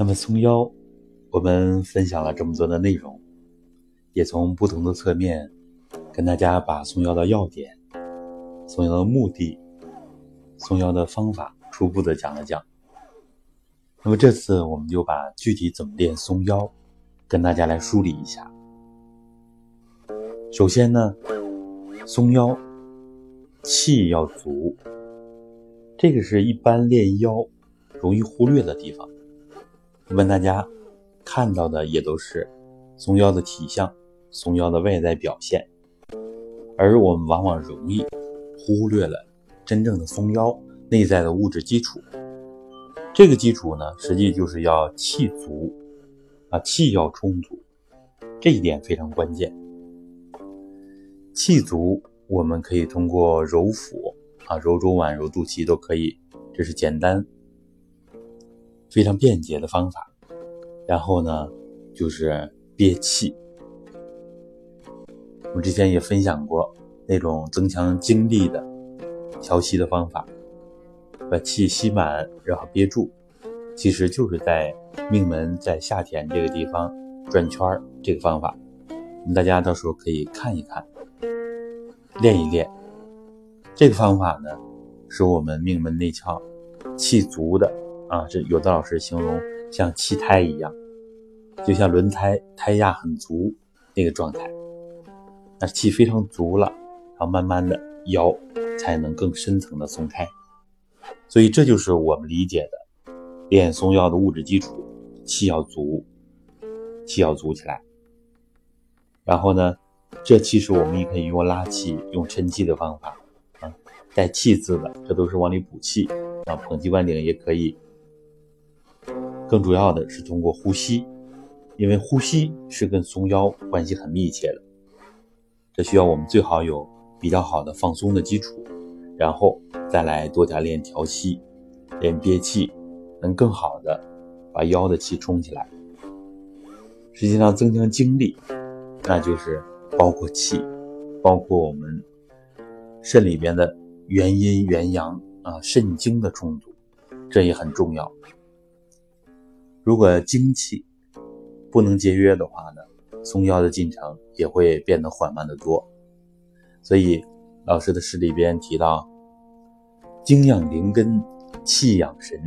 那么松腰，我们分享了这么多的内容，也从不同的侧面跟大家把松腰的要点、松腰的目的、松腰的方法初步的讲了讲。那么这次我们就把具体怎么练松腰跟大家来梳理一下。首先呢，松腰气要足，这个是一般练腰容易忽略的地方。问大家看到的也都是松腰的体相、松腰的外在表现，而我们往往容易忽略了真正的松腰内在的物质基础。这个基础呢，实际就是要气足啊，气要充足，这一点非常关键。气足，我们可以通过揉腹啊，揉中脘、揉肚脐都可以，这是简单、非常便捷的方法。然后呢，就是憋气。我之前也分享过那种增强精力的调息的方法。把气吸满，然后憋住，其实就是在命门在下田这个地方转圈。这个方法，大家到时候可以看一看，练一练。这个方法呢，是我们命门内窍气足的啊。这有的老师形容像气胎一样，就像轮胎胎压很足那个状态，那气非常足了，然后慢慢的腰才能更深层的松开。所以这就是我们理解的练松腰的物质基础，气要足，气要足起来。然后呢，这其实我们也可以用拉气、用抻气的方法啊，带气字的，这都是往里补气啊。捧气灌顶也可以。更主要的是通过呼吸，因为呼吸是跟松腰关系很密切的。这需要我们最好有比较好的放松的基础。然后再来多加练调息，练憋气，能更好的把腰的气充起来。实际上增强精力，那就是包括气，包括我们肾里边的元阴元阳啊，肾精的充足，这也很重要。如果精气不能节约的话呢，松腰的进程也会变得缓慢的多。所以老师的诗里边提到。精养灵根，气养神，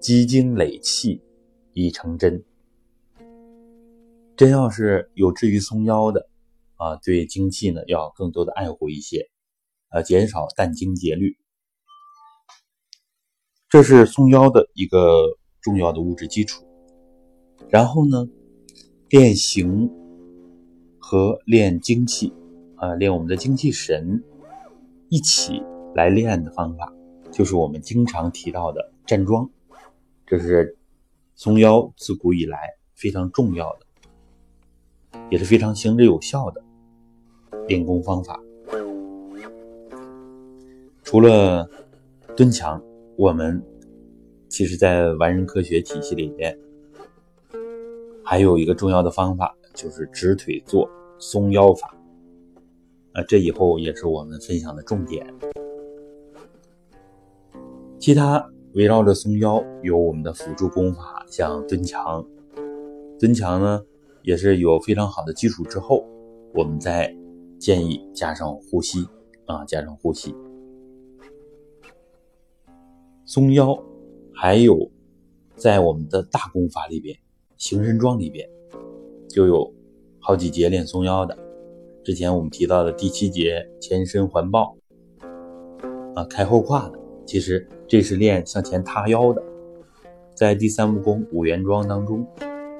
积精累气，以成真。真要是有志于松腰的啊，对精气呢要更多的爱护一些，呃，减少淡精竭虑。这是松腰的一个重要的物质基础。然后呢，练形和练精气啊，练我们的精气神一起。来练的方法，就是我们经常提到的站桩，这是松腰自古以来非常重要的，也是非常行之有效的练功方法。除了蹲墙，我们其实在完人科学体系里面，还有一个重要的方法，就是直腿坐松腰法。啊，这以后也是我们分享的重点。其他围绕着松腰有我们的辅助功法，像蹲墙。蹲墙呢，也是有非常好的基础之后，我们再建议加上呼吸啊，加上呼吸。松腰还有在我们的大功法里边，行神桩里边就有好几节练松腰的。之前我们提到的第七节前身环抱啊，开后胯的。其实这是练向前塌腰的，在第三蜈蚣五元桩当中，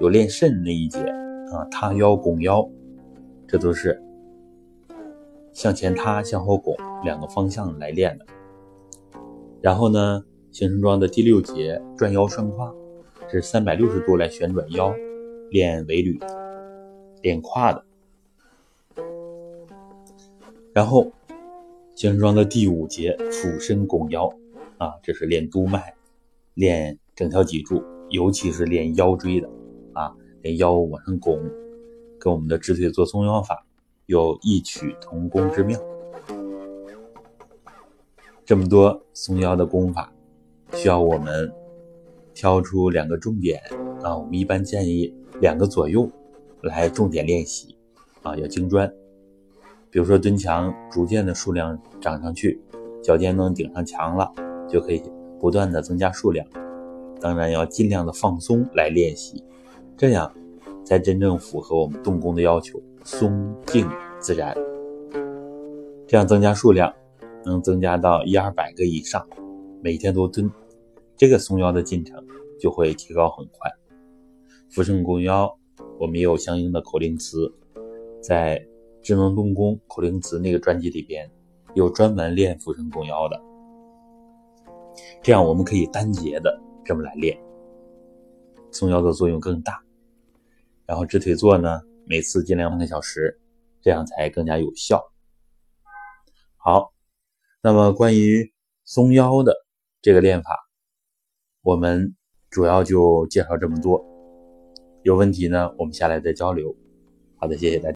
有练肾那一节啊，塌腰拱腰，这都是向前塌、向后拱两个方向来练的。然后呢，形神桩的第六节转腰顺胯，是三百六十度来旋转腰，练尾闾，练胯的。然后。形神桩的第五节俯身拱腰，啊，这是练督脉，练整条脊柱，尤其是练腰椎的，啊，练腰往上拱，跟我们的直腿坐松腰法有异曲同工之妙。这么多松腰的功法，需要我们挑出两个重点啊，我们一般建议两个左右来重点练习啊，要精专。比如说蹲墙，逐渐的数量涨上去，脚尖能顶上墙了，就可以不断的增加数量。当然要尽量的放松来练习，这样才真正符合我们动功的要求，松静自然。这样增加数量，能增加到一二百个以上，每天都蹲，这个松腰的进程就会提高很快。扶正弓腰，我们也有相应的口令词，在。智能动功口令词那个专辑里边有专门练俯身弓腰的，这样我们可以单节的这么来练，松腰的作用更大。然后直腿坐呢，每次尽量半个小时，这样才更加有效。好，那么关于松腰的这个练法，我们主要就介绍这么多。有问题呢，我们下来再交流。好的，谢谢大家。